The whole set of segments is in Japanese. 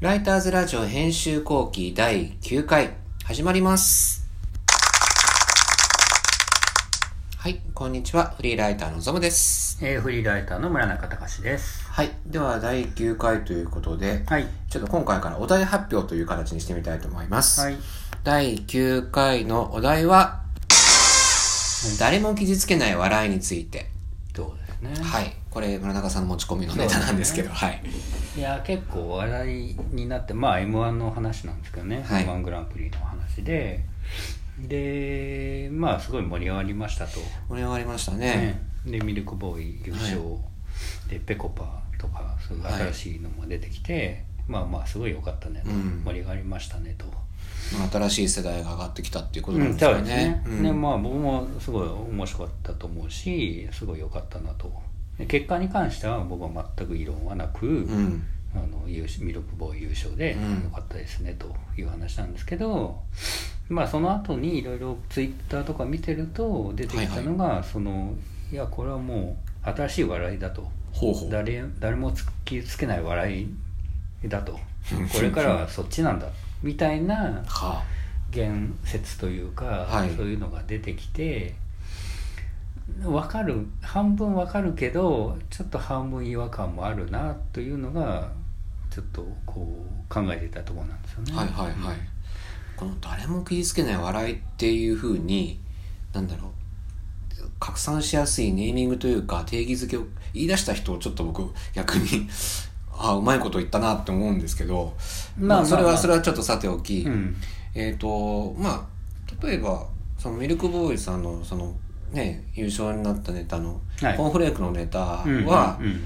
ライターズラジオ編集後期第9回始まります。はい、こんにちは。フリーライターのゾムです。えーフリーライターの村中隆です。はい、では第9回ということで、はい。ちょっと今回からお題発表という形にしてみたいと思います。はい。第9回のお題は、誰も傷つけない笑いについて。そうですね。はい、これ村中さんの持ち込みのネタなんですけど、はい。いや、結構話題になって、まあ M1 の話なんですけどね。はい M1 グランプリの話で、で、まあすごい盛り上がりましたと。盛り上がりましたね。ねで、ミルクボーイ優勝、で、ペコパとか、そういう新しいのも出てきて、まあまあすごい良かったねと、うん盛り上がりましたねと。まあ新しい世代が上がってきたっていうことうん、なんですそうですかねね。。うんで、まあ僕もすごい面白かったと思うし、すごい良かったなと。で結果に関しては僕は全く異論はなく、うん。あのミルクボーイ優勝でうん。良かったですねという話なんですけど、まあその後にいろいろツイッターとか見てると出てきたのが、そのいやこれはもう新しい笑いだと。誰誰もつ傷つけない笑いだと。これからはそっちなんだ。みたいなは言説というか、はい。そういうのが出てきて分かる半分分かるけどちょっと半分違和感もあるなというのがちょっとこう考えていたところなんですよね。あ。はいはいはい。この誰も傷つけない笑いっていうふうに、なんだろう。拡散しやすいネーミングというか定義づけを言い出した人をちょっと僕逆に ああうまいこと言ったなって思うんですけどまあそれはそれはちょっとさておき、うんえっ、とまあ例えばそのミルクボーイさんのそのね優勝になったネタの、はい。コーンフレークのネタは、うんうんうん。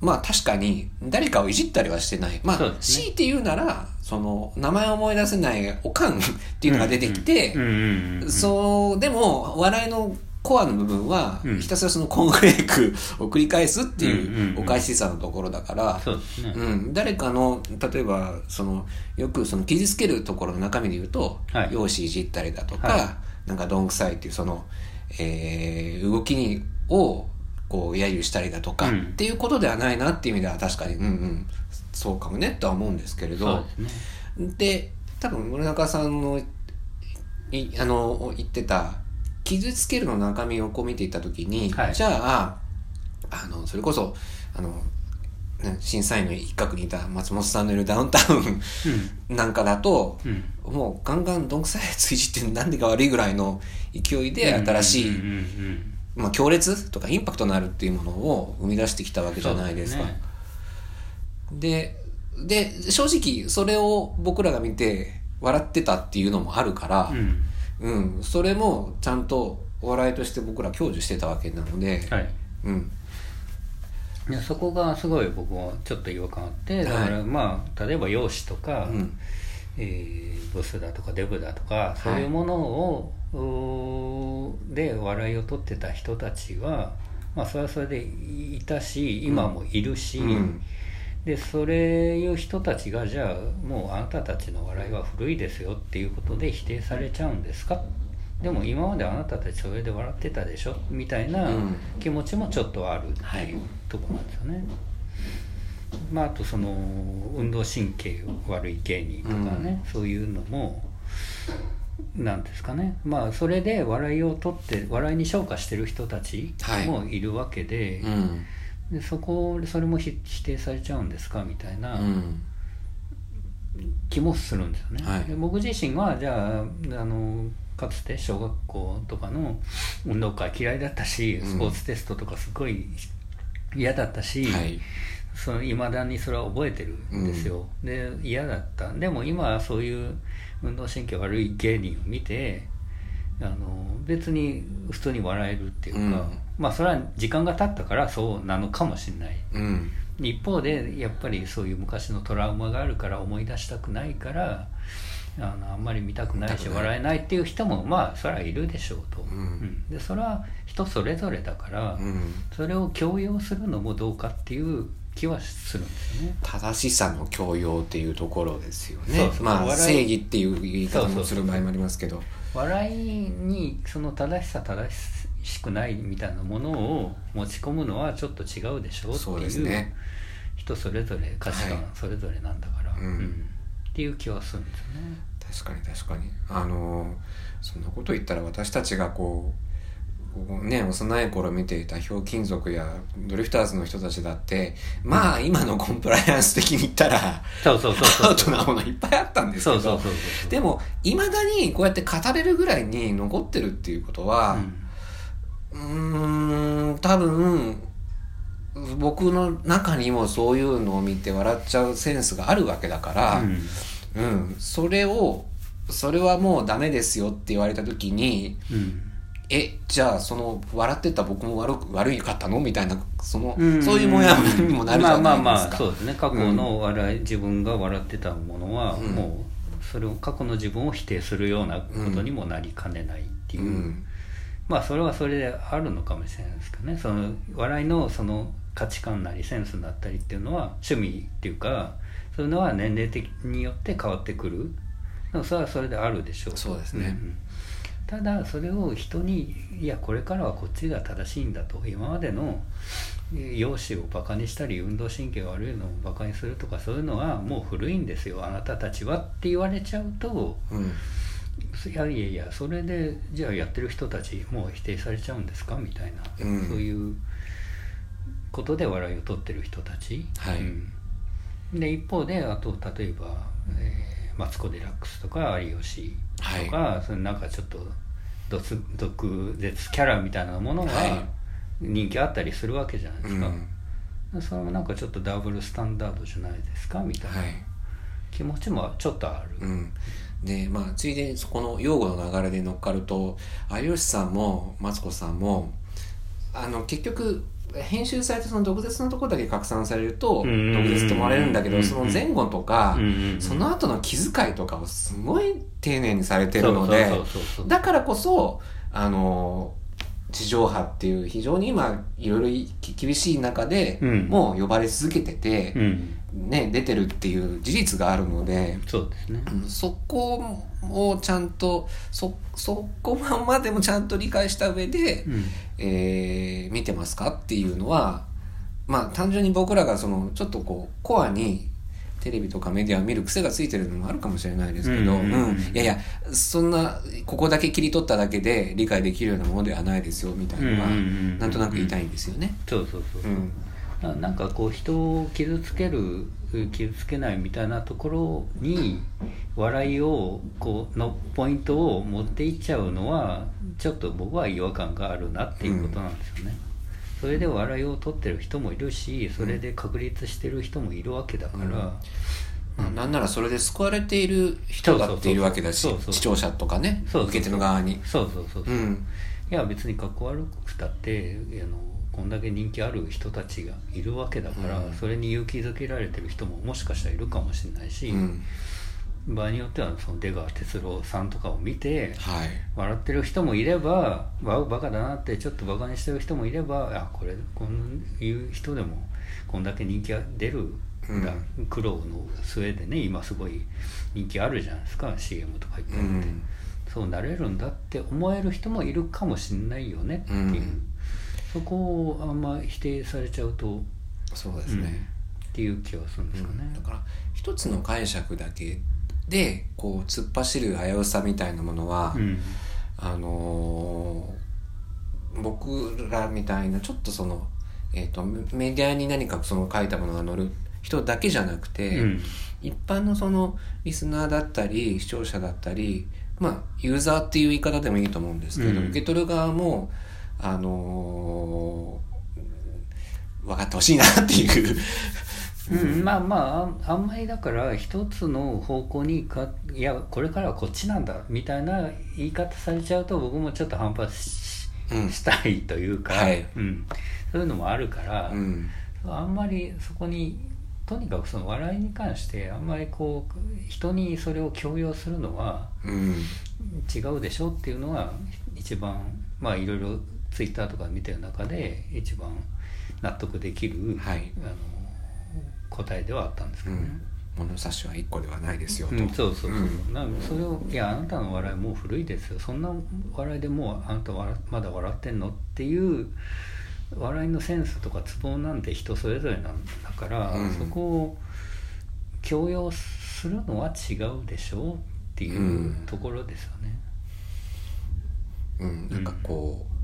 まあ確かに誰かをいじったりはしてない。まあ、ね。強いて言うなら、その名前を思い出せないおかんっていうのが出てきて、そう、でも笑いのコアの部分は、うん。ひたすらそのコーンフレークを繰り返すっていううんおかしさのところだから、そうですね。うん、誰かの例えばそのよくその傷つけるところの中身で言うと、はい。容姿いじったりだとか、はなんかどんくさいっていうその、えー動きにをこう揶揄したりだとか、うん。っていうことではないなっていう意味では確かにうんうん。そうかもねとは思うんですけれそどうですね。で多分村中さんのいあの言ってた傷つけるの中身をこう見ていった時に、はい。じゃああのそれこそあの、ね、審査員の一角にいた松本さんのいるダウンタウンなんかだと、うん。もうガンガンどんくさいやついじってなんでか悪いぐらいの勢いで新しい、うんうんうんうん。まあ、強烈とかインパクトのあるっていうものを生み出してきたわけじゃないですか。そうね。でで正直それを僕らが見て笑ってたっていうのもあるから、うん。うん。それもちゃんとお笑いとして僕ら享受してたわけなので、はい。うん、いやそこがすごい僕もちょっと違和感あってだから、はいまあ例えば容姿とか、うん。えーボスだとかデブだとかそういうものを、おーで笑いを取ってた人たちは、まあ、それはそれでいたし今もいるし、うん。でそれいう人たちがじゃあもうあなたたちの笑いは古いですよっていうことで否定されちゃうんですか？でも今まであなたたちそれで笑ってたでしょ？みたいなうん。気持ちもちょっとあるってはい。いうところなんですよね。まあ、あとその運動神経悪い芸人とかね、そういうのもなんですかね。まあそれで笑いを取って笑いに昇華してる人たちもいるわけで,、うん。でそこそれもひ否定されちゃうんですか？みたいなうん。気もするんですよね。はい。で僕自身はじゃああのかつて小学校とかの運動会嫌いだったしうん。スポーツテストとかすごい嫌だったし、はい。その未だにそれは覚えてるんですよ、で嫌だった。でも今はそういう運動神経悪い芸人を見てあの別に普通に笑えるっていうか、うん。まあそれは時間が経ったからそうなのかもしれない。うん。一方でやっぱりそういう昔のトラウマがあるから思い出したくないからあのあんまり見たくないし笑えないっていう人もまあそれはいるでしょうと、ん。でそれは人それぞれだから、うん。それを強要するのもどうかっていう気はするんですよね。正しさの強要っていうところですよね。まあ正義っていう言い方もする場合もありますけど。笑いにその正しさ正しくないみたいなものを持ち込むのはちょっと違うでしょってそう。いうですね。人それぞれ価値観はい。それぞれなんだから、うんっていう気はするんですよね。確かに確かに。あのそんなこと言ったら私たちがこうね幼い頃見ていたひょうきん族やドリフターズの人たちだってまあ今のコンプライアンス的に言ったらアウトなものいっぱいあったんですけどそうそうそうそうでもいまだにこうやって語れるぐらいに残ってるっていうことは、うーん多分僕の中にもそういうのを見て笑っちゃうセンスがあるわけだから、うん。うん、それをそれはもうダメですよって言われた時にうん。えじゃあその笑ってた僕も悪く悪いかったのみたいなその、うん。そういうもやもやにもなるじゃないですか。まあまあまあそうですね。過去の笑い、自分が笑ってたものは、うん。もうそれを過去の自分を否定するようなことにもなりかねないっていう、うん。まあそれはそれであるのかもしれないですけどね。その笑いのその価値観なりセンスだったりっていうのは趣味っていうかそういうのは年齢的によって変わってくる。それはそれであるでしょうそうですね。んただそれを人にいやこれからはこっちが正しいんだと。今までの容姿をバカにしたり運動神経が悪いのをバカにするとかそういうのはもう古いんですよ。あなたたちはって言われちゃうとうん。いやいやいやそれでじゃあやってる人たちもう否定されちゃうんですか？みたいな、うん。そういうことで笑いを取ってる人たち、はい。うん。で一方であと例えば、えーマツコ・デラックスとか有吉とか、そのなんかちょっと毒毒舌キャラみたいなものがはい。人気あったりするわけじゃないですか、うん。それもなんかちょっとダブルスタンダードじゃないですか？みたいなはい。気持ちもちょっとある、うん、でまあついでにそこの用語の流れで乗っかると有吉さんもマツコさんもあの結局編集されてその毒舌のところだけ拡散されると毒舌って思われるんだけどその前後とかその後の気遣いとかをすごい丁寧にされてるのでだからこそあの地上波っていう非常に今いろいろき厳しい中でうん。もう呼ばれ続けてて、うんね、出てるっていう事実があるので。そうですね。うんそこをちゃんとそそこまでもちゃんと理解した上で、うん。えー見てますかっていうのはまあ単純に僕らがそのちょっとこうコアにテレビとかメディアを見る癖がついてるのもあるかもしれないですけど、いやいやそんなここだけ切り取っただけで理解できるようなものではないですよみたいなのはなんとなく言いたいんですよね。そうそうそう、うんななんかこう人を傷つける傷つけないみたいなところに笑いをこうのポイントを持っていっちゃうのはちょっと僕は違和感があるなっていうことなんですよね、それで笑いを取ってる人もいるしそれで確立してる人もいるわけだから、まあ、なんならそれで救われている人だっているわけだしそうそうそう視聴者とかねそうそう受け手の側に。そうそうそうそう、いうん。や別にかっこ悪くたってあのこんだけ人気ある人たちがいるわけだから、うん。それに勇気づけられてる人ももしかしたらいるかもしれないし、うん。場合によってはその出川哲朗さんとかを見てはい。笑ってる人もいればわバカだなってちょっとバカにしてる人もいればあこれこういう人でもこんだけ人気が出るん。だ、苦労の末でね今すごい人気あるじゃないですか CM とか言って。うもって、ん。そうなれるんだって思える人もいるかもしれないよねっていう、うんそこをあんま否定されちゃうとそうですね、っていう気はするんですかね。だ。から一つの解釈だけでこう突っ走る危うさみたいなものは、うん。あのー僕らみたいなちょっとその、えー、とメディアに何かその書いたものが載る人だけじゃなくて、うん。一般のそのリスナーだったり視聴者だったりまあユーザーっていう言い方でもいいと思うんですけど、うん。受け取る側もあのー分かってほしいなっていう。うん、まあまあああんまりだから一つの方向にかいやこれからはこっちなんだみたいな言い方されちゃうと僕もちょっと反発し,、うんたいというか、はい。うん、そういうのもあるから、うん。あんまりそこにとにかくその笑いに関してあんまりこう人にそれを強要するのはうん。違うでしょっていうのが一番まあいろいろツイッターとか見てる中で一番納得できる、はい。あの答えではあったんですけどね。物差しは一個ではないですよと、うん、そうそうそう、うん。なんかそれを「いやあなたの笑いもう古いですよ。そんな笑いでもうあなた笑まだ笑ってんの?」っていう笑いのセンスとかツボなんて人それぞれなんだから、うん。そこを強要するのは違うでしょうっていううん。ところですよね。うん、なんかこう、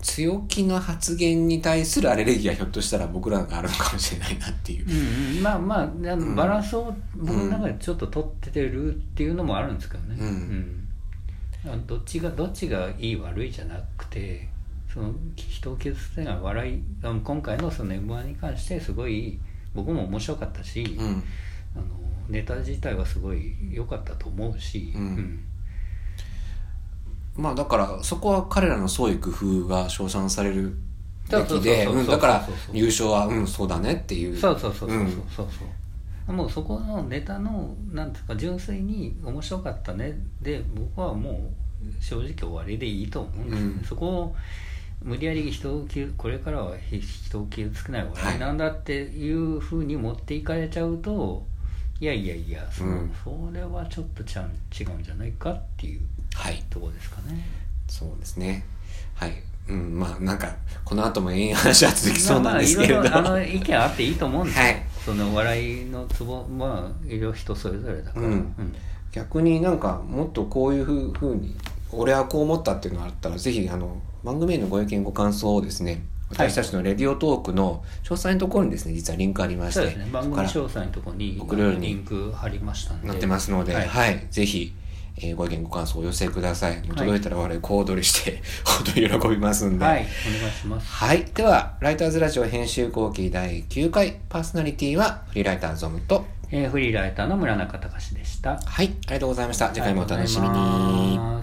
強気な発言に対するアレルギーはひょっとしたら僕らがあるのかもしれないなっていう。うんうん、まあまああのバランスを僕の中でちょっと取ってるっていうのもあるんですけどね、うん。うん。あのどっちがどっちがいい悪いじゃなくてその人を傷つけない笑いあの今回のその m 1に関してすごい僕も面白かったし、うん。あのネタ自体はすごい良かったと思うし、うんまあだからそこは彼らの創意工夫が称賛されるべきで、そうそうそうそう。うんだから優勝はうんそうだねっていう。そうそうそうそうそうもうそこのネタのなんていうか純粋に面白かったねで僕はもう正直終わりでいいと思うんですよね、うん。そこを無理やり人を傷これからは人を傷つけない笑いなんだっていうふうに持っていかれちゃうと、い、やいやいやそ,、うん。それはちょっとちゃん違うんじゃないかっていうはい。ところですかね。そうですね。はい。うん、まあなんか、この後も延々話は続きそうなんですけれど。まあまあいろいろあの意見あっていいと思うんですよ、はい。その笑いのツボまあいろいろ人それぞれだから、うん。逆になんかもっとこういうふうに俺はこう思ったっていうのがあったらぜひあの番組へのご意見ご感想をですね私たちのレディオトークの詳細のところにですね実はリンクありまして。そうですね。番組詳細のところににリンク貼りましたんで。なってますので、ははいい。ぜひ、えーご意見ご感想をお寄せください。届い。たら我々小躍りして 本当に喜びますんで。はい、お願いします。はい。では、ライターズラジオ編集後期第9回、パーソナリティはフリーライターゾムと、えーフリーライターの村中隆でした。はい、ありがとうございました。次回もお楽しみに。